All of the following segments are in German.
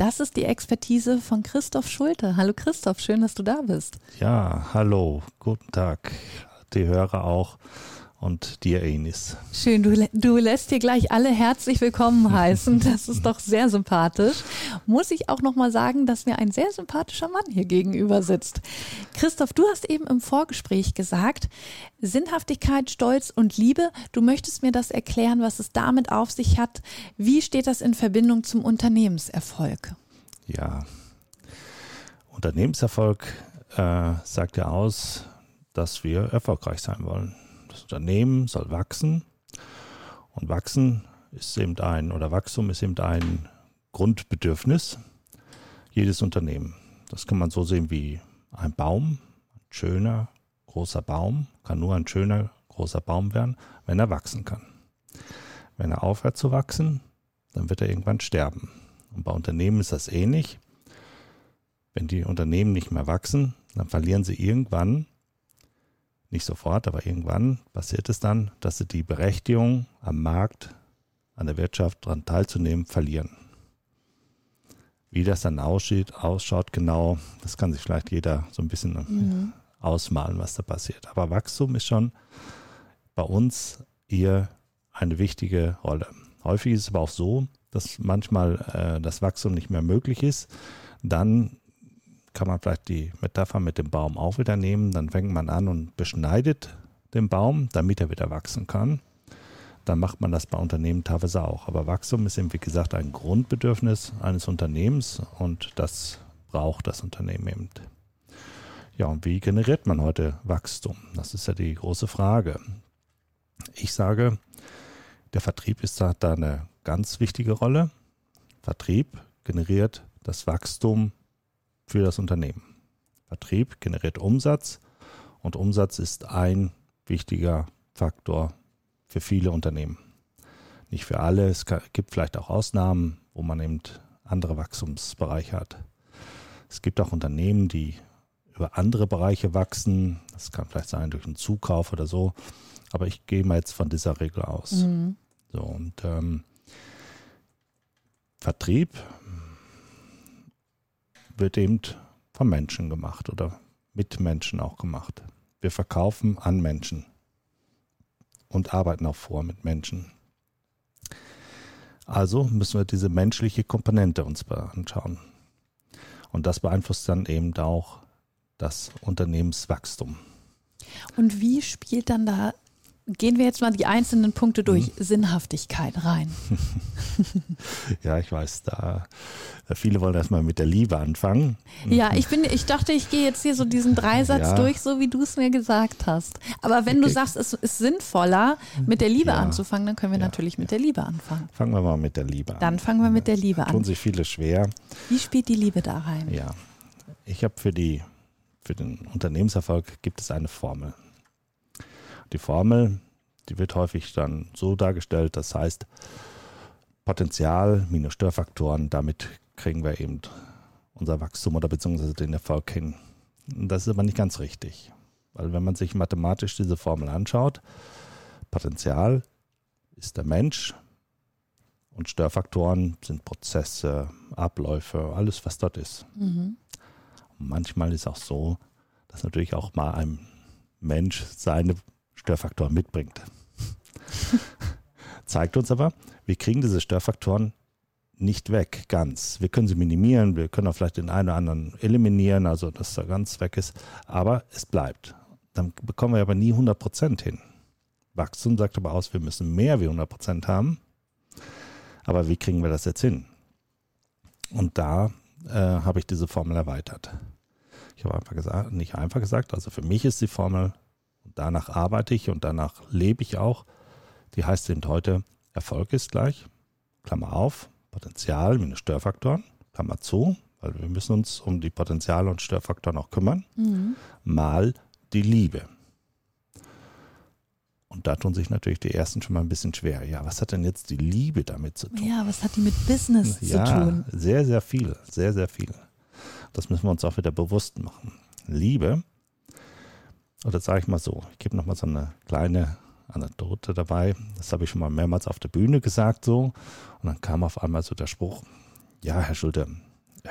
Das ist die Expertise von Christoph Schulte. Hallo Christoph, schön, dass du da bist. Ja, hallo, guten Tag. Die Hörer auch und dir, Enis. Schön, du, du lässt dir gleich alle herzlich willkommen heißen. Das ist doch sehr sympathisch. Muss ich auch nochmal sagen, dass mir ein sehr sympathischer Mann hier gegenüber sitzt. Christoph, du hast eben im Vorgespräch gesagt, Sinnhaftigkeit, Stolz und Liebe. Du möchtest mir das erklären, was es damit auf sich hat. Wie steht das in Verbindung zum Unternehmenserfolg? Ja, Unternehmenserfolg äh, sagt ja aus, dass wir erfolgreich sein wollen. Das Unternehmen soll wachsen und wachsen ist eben ein, oder Wachstum ist eben ein Grundbedürfnis jedes Unternehmen. Das kann man so sehen wie ein Baum, ein schöner, großer Baum, kann nur ein schöner, großer Baum werden, wenn er wachsen kann. Wenn er aufhört zu wachsen, dann wird er irgendwann sterben. Und bei Unternehmen ist das ähnlich. Wenn die Unternehmen nicht mehr wachsen, dann verlieren sie irgendwann nicht sofort, aber irgendwann passiert es dann, dass sie die Berechtigung am Markt, an der Wirtschaft daran teilzunehmen, verlieren. Wie das dann aussieht, ausschaut genau, das kann sich vielleicht jeder so ein bisschen mhm. ausmalen, was da passiert. Aber Wachstum ist schon bei uns hier eine wichtige Rolle. Häufig ist es aber auch so, dass manchmal äh, das Wachstum nicht mehr möglich ist. Dann kann man vielleicht die Metapher mit dem Baum auch wieder nehmen. Dann fängt man an und beschneidet den Baum, damit er wieder wachsen kann. Dann macht man das bei Unternehmen teilweise auch. Aber Wachstum ist eben, wie gesagt, ein Grundbedürfnis eines Unternehmens und das braucht das Unternehmen eben. Ja, und wie generiert man heute Wachstum? Das ist ja die große Frage. Ich sage, der Vertrieb ist da, da eine ganz wichtige Rolle. Vertrieb generiert das Wachstum für das Unternehmen. Vertrieb generiert Umsatz und Umsatz ist ein wichtiger Faktor für viele Unternehmen. Nicht für alle, es gibt vielleicht auch Ausnahmen, wo man eben andere Wachstumsbereiche hat. Es gibt auch Unternehmen, die über andere Bereiche wachsen. Das kann vielleicht sein durch einen Zukauf oder so. Aber ich gehe mal jetzt von dieser Regel aus. Mhm. So, und ähm, Vertrieb wird eben von Menschen gemacht oder mit Menschen auch gemacht. Wir verkaufen an Menschen und arbeiten auch vor mit Menschen. Also müssen wir diese menschliche Komponente uns anschauen. Und das beeinflusst dann eben auch das Unternehmenswachstum. Und wie spielt dann da Gehen wir jetzt mal die einzelnen Punkte durch. Mhm. Sinnhaftigkeit rein. ja, ich weiß, da viele wollen erstmal mit der Liebe anfangen. Ja, ich bin, ich dachte, ich gehe jetzt hier so diesen Dreisatz ja. durch, so wie du es mir gesagt hast. Aber wenn okay. du sagst, es ist sinnvoller, mit der Liebe ja. anzufangen, dann können wir ja. natürlich mit der Liebe anfangen. Fangen wir mal mit der Liebe an. Dann fangen wir mit der Liebe an. Tun sich viele schwer. Wie spielt die Liebe da rein? Ja, ich habe für die für den Unternehmenserfolg gibt es eine Formel. Die Formel, die wird häufig dann so dargestellt, das heißt Potenzial minus Störfaktoren, damit kriegen wir eben unser Wachstum oder beziehungsweise den Erfolg hin. Das ist aber nicht ganz richtig, weil wenn man sich mathematisch diese Formel anschaut, Potenzial ist der Mensch und Störfaktoren sind Prozesse, Abläufe, alles was dort ist. Mhm. manchmal ist auch so, dass natürlich auch mal ein Mensch seine Störfaktoren mitbringt. Zeigt uns aber, wir kriegen diese Störfaktoren nicht weg, ganz. Wir können sie minimieren, wir können auch vielleicht den einen oder anderen eliminieren, also dass er ganz weg ist, aber es bleibt. Dann bekommen wir aber nie 100% hin. Wachstum sagt aber aus, wir müssen mehr wie 100% haben. Aber wie kriegen wir das jetzt hin? Und da äh, habe ich diese Formel erweitert. Ich habe einfach gesagt, nicht einfach gesagt, also für mich ist die Formel danach arbeite ich und danach lebe ich auch. Die heißt eben heute, Erfolg ist gleich, Klammer auf, Potenzial minus Störfaktoren, Klammer zu, weil wir müssen uns um die Potenziale und Störfaktoren auch kümmern, mal die Liebe. Und da tun sich natürlich die ersten schon mal ein bisschen schwer. Ja, was hat denn jetzt die Liebe damit zu tun? Ja, was hat die mit Business ja, zu tun? sehr, sehr viel, sehr, sehr viel. Das müssen wir uns auch wieder bewusst machen. Liebe, oder sage ich mal so, ich gebe nochmal so eine kleine Anekdote dabei. Das habe ich schon mal mehrmals auf der Bühne gesagt so. Und dann kam auf einmal so der Spruch, ja, Herr Schulte, äh,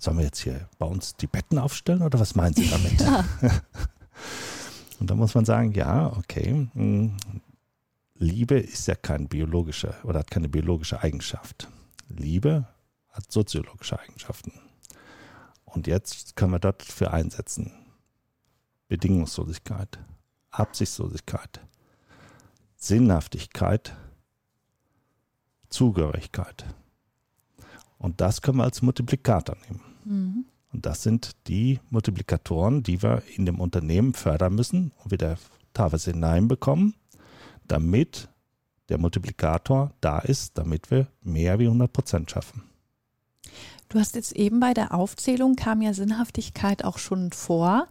sollen wir jetzt hier bei uns die Betten aufstellen oder was meinen Sie damit? Ja. Und da muss man sagen, ja, okay, mh, Liebe ist ja kein biologische oder hat keine biologische Eigenschaft. Liebe hat soziologische Eigenschaften. Und jetzt können wir dafür einsetzen. Bedingungslosigkeit, Absichtslosigkeit, Sinnhaftigkeit, Zugehörigkeit. Und das können wir als Multiplikator nehmen. Mhm. Und das sind die Multiplikatoren, die wir in dem Unternehmen fördern müssen und wieder teilweise hineinbekommen, damit der Multiplikator da ist, damit wir mehr wie 100 Prozent schaffen. Du hast jetzt eben bei der Aufzählung kam ja Sinnhaftigkeit auch schon vor.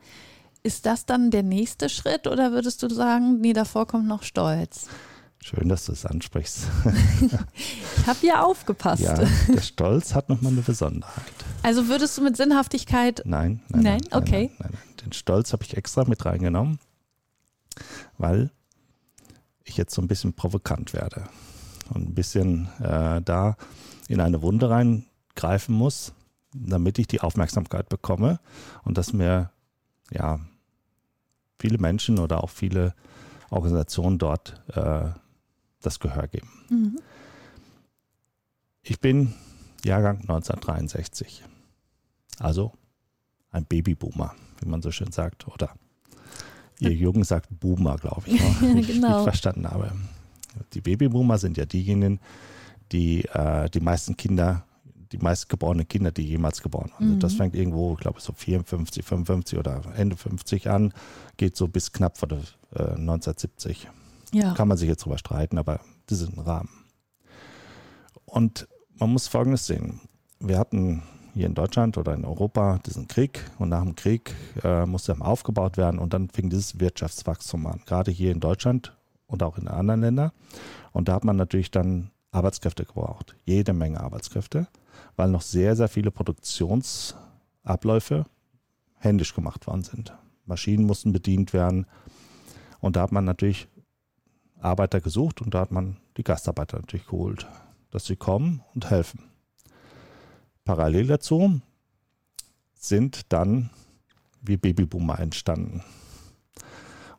Ist das dann der nächste Schritt oder würdest du sagen, nee, davor kommt noch Stolz? Schön, dass du es ansprichst. Ich habe ja aufgepasst. Ja, der Stolz hat nochmal eine Besonderheit. Also würdest du mit Sinnhaftigkeit, Nein, nein, Nein? Okay. Nein, nein, nein. Den Stolz habe ich extra mit reingenommen, weil ich jetzt so ein bisschen provokant werde und ein bisschen äh, da in eine Wunde reingreifen muss, damit ich die Aufmerksamkeit bekomme und dass mir ja viele Menschen oder auch viele Organisationen dort äh, das Gehör geben. Mhm. Ich bin Jahrgang 1963. Also ein Babyboomer, wie man so schön sagt. Oder ihr Jungen sagt Boomer, glaube ich, wie ich genau. verstanden habe. Die Babyboomer sind ja diejenigen, die äh, die meisten Kinder, die meistgeborenen Kinder, die jemals geboren wurden. Mhm. Das fängt irgendwo, ich glaube, so 54, 55 oder Ende 50 an, geht so bis knapp vor der, äh, 1970. ja. Kann man sich jetzt drüber streiten, aber das ist ein Rahmen. Und man muss Folgendes sehen. Wir hatten hier in Deutschland oder in Europa diesen Krieg und nach dem Krieg äh, musste er aufgebaut werden und dann fing dieses Wirtschaftswachstum an, gerade hier in Deutschland und auch in anderen Ländern. Und da hat man natürlich dann Arbeitskräfte gebraucht, jede Menge Arbeitskräfte, weil noch sehr, sehr viele Produktionsabläufe händisch gemacht worden sind. Maschinen mussten bedient werden und da hat man natürlich Arbeiter gesucht und da hat man die Gastarbeiter natürlich geholt, dass sie kommen und helfen. Parallel dazu sind dann wie Babyboomer entstanden.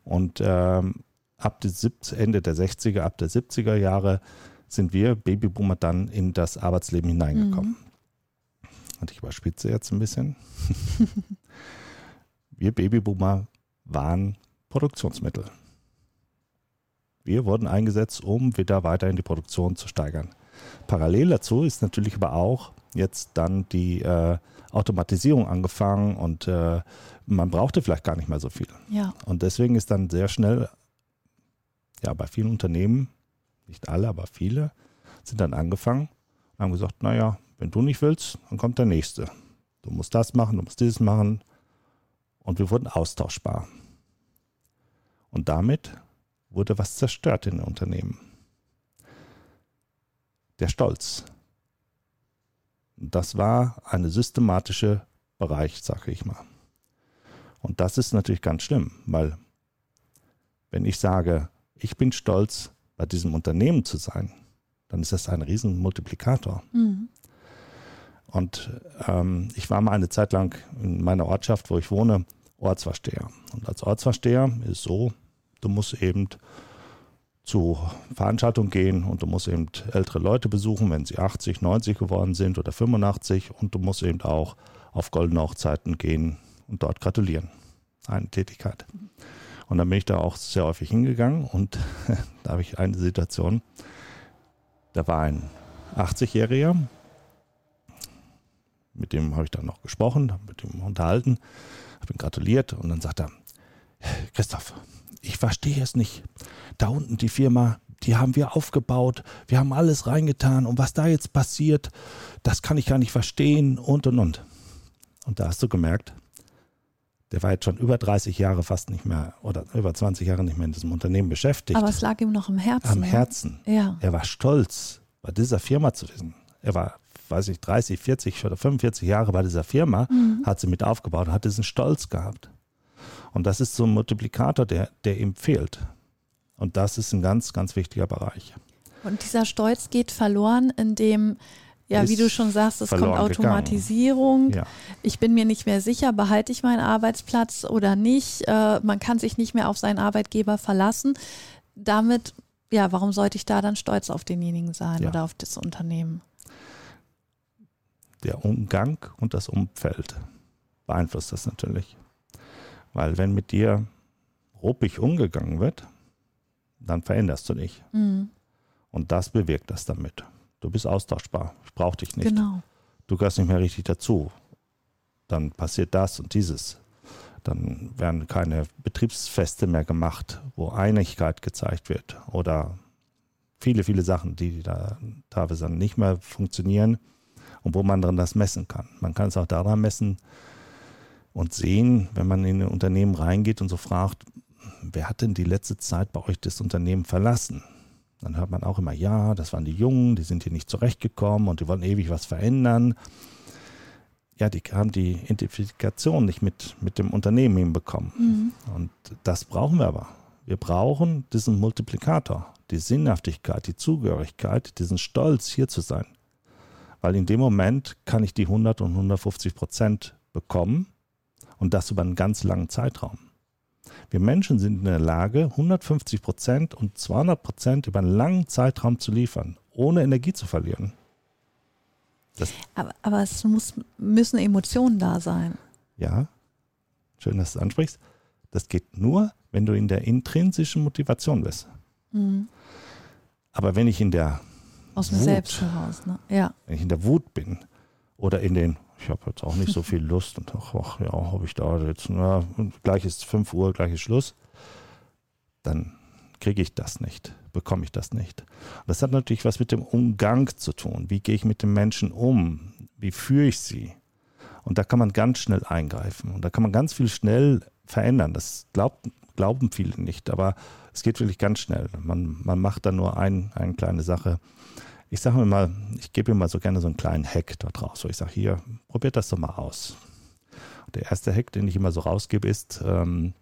Und ähm, ab der 70, Ende der 60er, ab der 70er Jahre sind wir Babyboomer dann in das Arbeitsleben hineingekommen. Und ich überspitze jetzt ein bisschen. wir Babyboomer waren Produktionsmittel. Wir wurden eingesetzt, um wieder weiter in die Produktion zu steigern. Parallel dazu ist natürlich aber auch jetzt dann die äh, Automatisierung angefangen und äh, man brauchte vielleicht gar nicht mehr so viel. ja. Und deswegen ist dann sehr schnell, ja, bei vielen Unternehmen, nicht alle, aber viele, sind dann angefangen und haben gesagt, naja, wenn du nicht willst, dann kommt der Nächste. Du musst das machen, du musst dieses machen. Und wir wurden austauschbar. Und damit wurde was zerstört in den Unternehmen. Der Stolz. Das war eine systematische Bereich, sage ich mal. Und das ist natürlich ganz schlimm, weil wenn ich sage, ich bin stolz, bei diesem Unternehmen zu sein, dann ist das ein riesen Multiplikator. Mhm. Und ähm, ich war mal eine Zeit lang in meiner Ortschaft, wo ich wohne, Ortsvorsteher. Und als Ortsvorsteher ist so, du musst eben zu Veranstaltungen gehen und du musst eben ältere Leute besuchen, wenn sie 80, 90 geworden sind oder 85 und du musst eben auch auf goldene Hochzeiten gehen und dort gratulieren. Eine Tätigkeit. Und dann bin ich da auch sehr häufig hingegangen und da habe ich eine Situation, da war ein 80-Jähriger, mit dem habe ich dann noch gesprochen, habe mit ihm unterhalten, habe ihm gratuliert und dann sagt er, Christoph, ich verstehe es nicht. Da unten die Firma die haben wir aufgebaut, wir haben alles reingetan und was da jetzt passiert, das kann ich gar nicht verstehen und und und. Und da hast du gemerkt, der war jetzt schon über 30 Jahre fast nicht mehr oder über 20 Jahre nicht mehr in diesem Unternehmen beschäftigt. Aber es lag ihm noch im Herzen. Am? Herzen. Ja. Er war stolz, bei dieser Firma zu wissen. Er war, weiß ich, 30, 40 oder 45 Jahre bei dieser Firma, Mhm. hat sie mit aufgebaut und hat diesen Stolz gehabt. Und das ist so ein Multiplikator, der, der ihm fehlt. Und das ist ein ganz, ganz wichtiger Bereich. Und dieser Stolz geht verloren, indem, ja, Ist wie du schon sagst, es kommt. Automatisierung. Ja. Ich bin mir nicht mehr sicher, behalte ich meinen Arbeitsplatz oder nicht. Äh, man kann sich nicht mehr auf seinen Arbeitgeber verlassen. Damit, ja, warum sollte ich da dann stolz auf denjenigen sein Ja. oder auf das Unternehmen? Der Umgang und das Umfeld beeinflusst das natürlich. Weil wenn mit dir ruppig umgegangen wird, dann veränderst du dich. Mhm. Und das bewirkt das damit. Du bist austauschbar. Ich brauche dich nicht. Genau. Du gehörst nicht mehr richtig dazu. Dann passiert das und dieses. Dann werden keine Betriebsfeste mehr gemacht, wo Einigkeit gezeigt wird. Oder viele, viele Sachen, die da teilweise dann nicht mehr funktionieren und wo man dann das messen kann. Man kann es auch daran messen und sehen, wenn man in ein Unternehmen reingeht und so fragt, wer hat denn die letzte Zeit bei euch das Unternehmen verlassen? Dann hört man auch immer, ja, das waren die Jungen, die sind hier nicht zurechtgekommen und die wollen ewig was verändern. Ja, die haben die Identifikation nicht mit, mit dem Unternehmen hinbekommen. Mhm. Und das brauchen wir aber. Wir brauchen diesen Multiplikator, die Sinnhaftigkeit, die Zugehörigkeit, diesen Stolz, hier zu sein. Weil in dem Moment kann ich die 100 und 150 Prozent bekommen und das über einen ganz langen Zeitraum. Wir Menschen sind in der Lage, 150 Prozent und 200 Prozent über einen langen Zeitraum zu liefern, ohne Energie zu verlieren. Aber, aber es muss, müssen Emotionen da sein. Ja, schön, dass du es ansprichst. Das geht nur, wenn du in der intrinsischen Motivation bist. Mhm. Aber wenn ich in der, Aus dem Wut. Selbst heraus. Ne? Ja. wenn ich in der Wut bin oder in den, ich habe jetzt auch nicht so viel Lust und ach, ach ja, habe ich da jetzt, na, gleich ist 5 Uhr, gleich ist Schluss, dann kriege ich das nicht, bekomme ich das nicht. Und das hat natürlich was mit dem Umgang zu tun. Wie gehe ich mit den Menschen um? Wie führe ich sie? Und da kann man ganz schnell eingreifen und da kann man ganz viel schnell verändern. Das glaubt, glauben viele nicht, aber es geht wirklich ganz schnell. Man, man macht da nur ein, eine kleine Sache. Ich sage mir mal, ich gebe mir mal so gerne so einen kleinen Hack dort raus, wo ich sage, hier, probiert das doch mal aus. Der erste Hack, den ich immer so rausgebe, ist, ähm,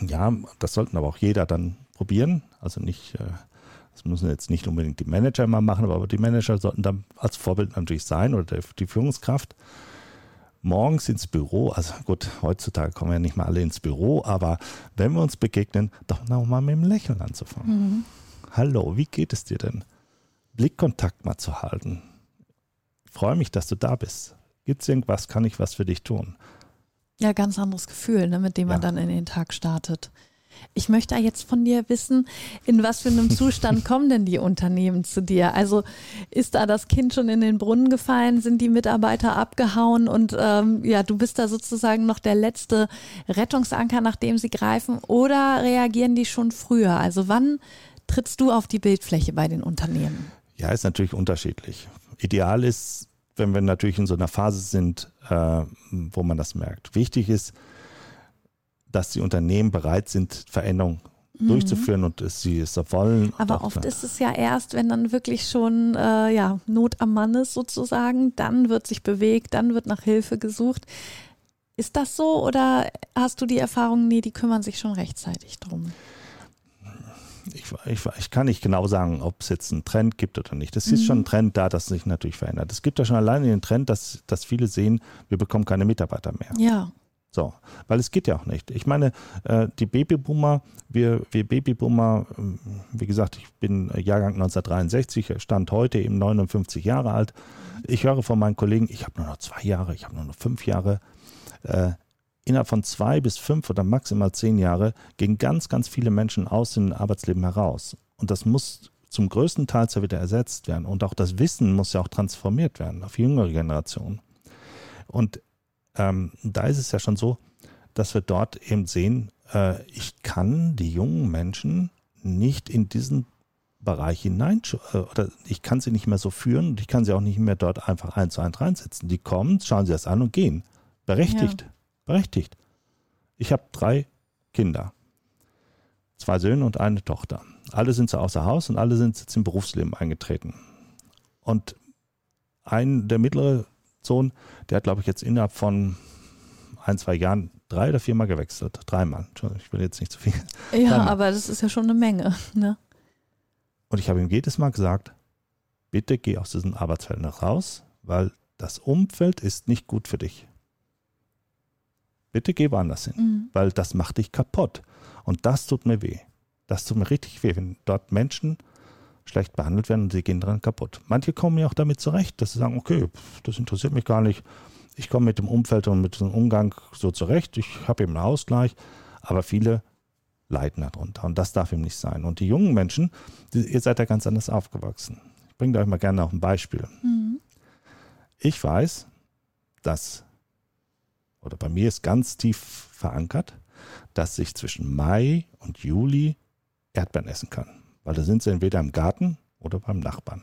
ja, das sollten aber auch jeder dann probieren. Also nicht, äh, das müssen jetzt nicht unbedingt die Manager mal machen, aber die Manager sollten dann als Vorbild natürlich sein oder der, die Führungskraft. Morgens ins Büro, also gut, heutzutage kommen ja nicht mal alle ins Büro, aber wenn wir uns begegnen, doch nochmal mit dem Lächeln anzufangen. Mhm. Hallo, wie geht es dir denn? Blickkontakt mal zu halten. Freue mich, dass du da bist. Gibt es irgendwas? Kann ich was für dich tun? Ja, ganz anderes Gefühl, ne, mit dem man Ja. dann in den Tag startet. Ich möchte jetzt von dir wissen, in was für einem Zustand kommen denn die Unternehmen zu dir? Also ist da das Kind schon in den Brunnen gefallen? Sind die Mitarbeiter abgehauen? Und ähm, ja, du bist da sozusagen noch der letzte Rettungsanker, nach dem sie greifen? Oder reagieren die schon früher? Also wann trittst du auf die Bildfläche bei den Unternehmen? Ja, ist natürlich unterschiedlich. Ideal ist, wenn wir natürlich in so einer Phase sind, äh, wo man das merkt. Wichtig ist, dass die Unternehmen bereit sind, Veränderungen durchzuführen und es sie es wollen. Mhm. Aber oft ist es ja erst, wenn dann wirklich schon äh, ja, Not am Mann ist sozusagen, dann wird sich bewegt, dann wird nach Hilfe gesucht. Ist das so oder hast du die Erfahrung, nee, die kümmern sich schon rechtzeitig drum? ich, ich, ich kann nicht genau sagen, ob es jetzt einen Trend gibt oder nicht. Es ist Mhm. schon ein Trend da, dass sich natürlich verändert. Es gibt ja schon alleine den Trend, dass, dass viele sehen, wir bekommen keine Mitarbeiter mehr. Ja, So, weil es geht ja auch nicht. Ich meine, äh, die Babyboomer, wir, wir Babyboomer, ähm, wie gesagt, ich bin äh, Jahrgang 1963, stand heute eben 59 Jahre alt. Ich höre von meinen Kollegen, ich habe nur noch zwei Jahre, ich habe nur noch fünf Jahre. Äh, innerhalb von zwei bis fünf oder maximal zehn Jahre gehen ganz, ganz viele Menschen aus dem Arbeitsleben heraus. Und das muss zum größten Teil ja wieder ersetzt werden. Und auch das Wissen muss ja auch transformiert werden auf jüngere Generationen. Und ähm, da ist es ja schon so, dass wir dort eben sehen, äh, ich kann die jungen Menschen nicht in diesen Bereich hinein, äh, oder ich kann sie nicht mehr so führen und ich kann sie auch nicht mehr dort einfach eins zu eins reinsetzen. Die kommen, schauen sie das an und gehen. Berechtigt. Ja. Berechtigt. Ich habe drei Kinder. Zwei Söhne und eine Tochter. Alle sind so außer Haus und alle sind jetzt im Berufsleben eingetreten. Und ein, der mittlere Sohn, der hat, glaube ich, jetzt innerhalb von ein, zwei Jahren drei oder viermal gewechselt. Dreimal. Ich will jetzt nicht zu viel. Ja, Dreimal. aber das ist ja schon eine Menge. Ne? Und ich habe ihm jedes Mal gesagt, bitte geh aus diesem Arbeitsverhältnis raus, weil das Umfeld ist nicht gut für dich. Bitte geh woanders hin, mhm. weil das macht dich kaputt. Und das tut mir weh. Das tut mir richtig weh, wenn dort Menschen schlecht behandelt werden und sie gehen dran kaputt. Manche kommen ja auch damit zurecht, dass sie sagen, okay, das interessiert mich gar nicht. Ich komme mit dem Umfeld und mit dem Umgang so zurecht. Ich habe eben einen Ausgleich. Aber viele leiden darunter. Und das darf ihm nicht sein. Und die jungen Menschen, die, ihr seid ja ganz anders aufgewachsen. Ich bringe euch mal gerne auch ein Beispiel. Mhm. Ich weiß, dass, oder bei mir ist ganz tief verankert, dass ich zwischen Mai und Juli Erdbeeren essen kann. Weil da sind sie entweder im Garten oder beim Nachbarn.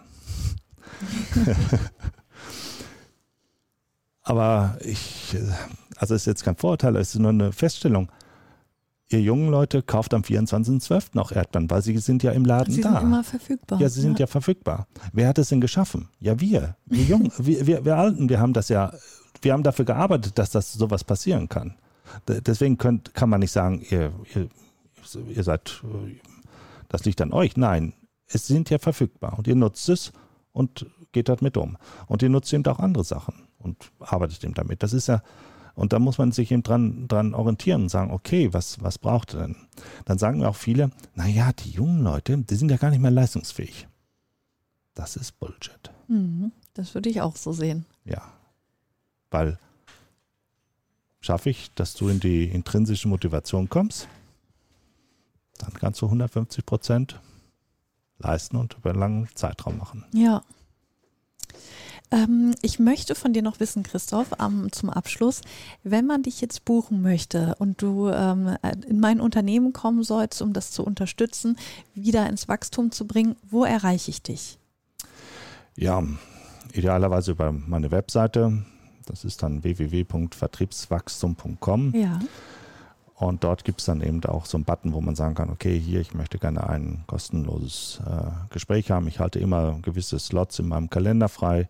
Aber ich, also es ist jetzt kein Vorurteil, es ist nur eine Feststellung. Ihr jungen Leute kauft am 24.12. noch Erdbeeren, weil sie sind ja im Laden sie da. Sie sind immer verfügbar. Ja, sie sind ja. ja verfügbar. Wer hat es denn geschaffen? Ja, wir. Wir Jungen, wir, wir, wir Alten, wir haben das ja, wir haben dafür gearbeitet, dass das sowas passieren kann. Deswegen könnt, kann man nicht sagen, ihr, ihr, ihr seid, das liegt an euch. Nein, es sind ja verfügbar und ihr nutzt es und geht dort mit um. Und ihr nutzt eben auch andere Sachen und arbeitet eben damit. Das ist ja, und da muss man sich eben dran, dran orientieren und sagen, okay, was, was braucht er denn? Dann sagen mir auch viele, naja, die jungen Leute, die sind ja gar nicht mehr leistungsfähig. Das ist Bullshit. Mhm, das würde ich auch so sehen. Ja. Weil schaffe ich, dass du in die intrinsische Motivation kommst, dann kannst du 150 Prozent leisten und über einen langen Zeitraum machen. Ja. Ähm, ich möchte von dir noch wissen, Christoph, ähm, zum Abschluss, wenn man dich jetzt buchen möchte und du ähm, in mein Unternehmen kommen sollst, um das zu unterstützen, wieder ins Wachstum zu bringen, wo erreiche ich dich? Ja, idealerweise über meine Webseite. Das ist dann www.vertriebswachstum.com. Ja. Und dort gibt es dann eben auch so einen Button, wo man sagen kann, okay, hier, ich möchte gerne ein kostenloses äh, Gespräch haben. Ich halte immer gewisse Slots in meinem Kalender frei.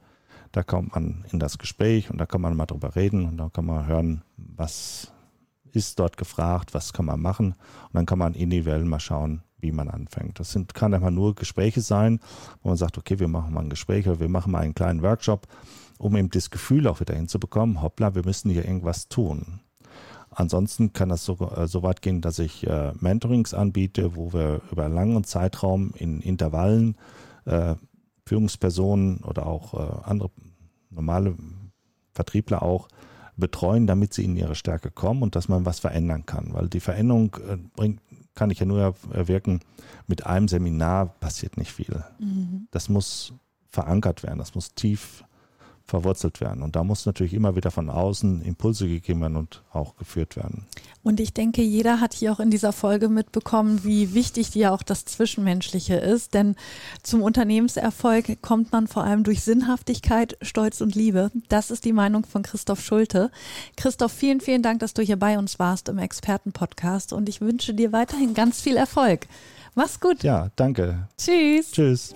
Da kommt man in das Gespräch und da kann man mal drüber reden und da kann man hören, was ist dort gefragt, was kann man machen und dann kann man individuell mal schauen, wie man anfängt. Das sind, kann einfach nur Gespräche sein, wo man sagt, okay, wir machen mal ein Gespräch oder wir machen mal einen kleinen Workshop, um eben das Gefühl auch wieder hinzubekommen, hoppla, wir müssen hier irgendwas tun. Ansonsten kann das so, äh, so weit gehen, dass ich äh, Mentorings anbiete, wo wir über einen langen Zeitraum in Intervallen äh, Führungspersonen oder auch äh, andere normale Vertriebler auch betreuen, damit sie in ihre Stärke kommen und dass man was verändern kann. Weil die Veränderung äh, bringt, kann ich ja nur erwirken, mit einem Seminar passiert nicht viel. Mhm. Das muss verankert werden, das muss tief verwurzelt werden. Und da muss natürlich immer wieder von außen Impulse gegeben werden und auch geführt werden. Und ich denke, jeder hat hier auch in dieser Folge mitbekommen, wie wichtig dir auch das Zwischenmenschliche ist. Denn zum Unternehmenserfolg kommt man vor allem durch Sinnhaftigkeit, Stolz und Liebe. Das ist die Meinung von Christoph Schulte. Christoph, vielen, vielen Dank, dass du hier bei uns warst im Expertenpodcast. Und ich wünsche dir weiterhin ganz viel Erfolg. Mach's gut. Ja, danke. Tschüss. Tschüss.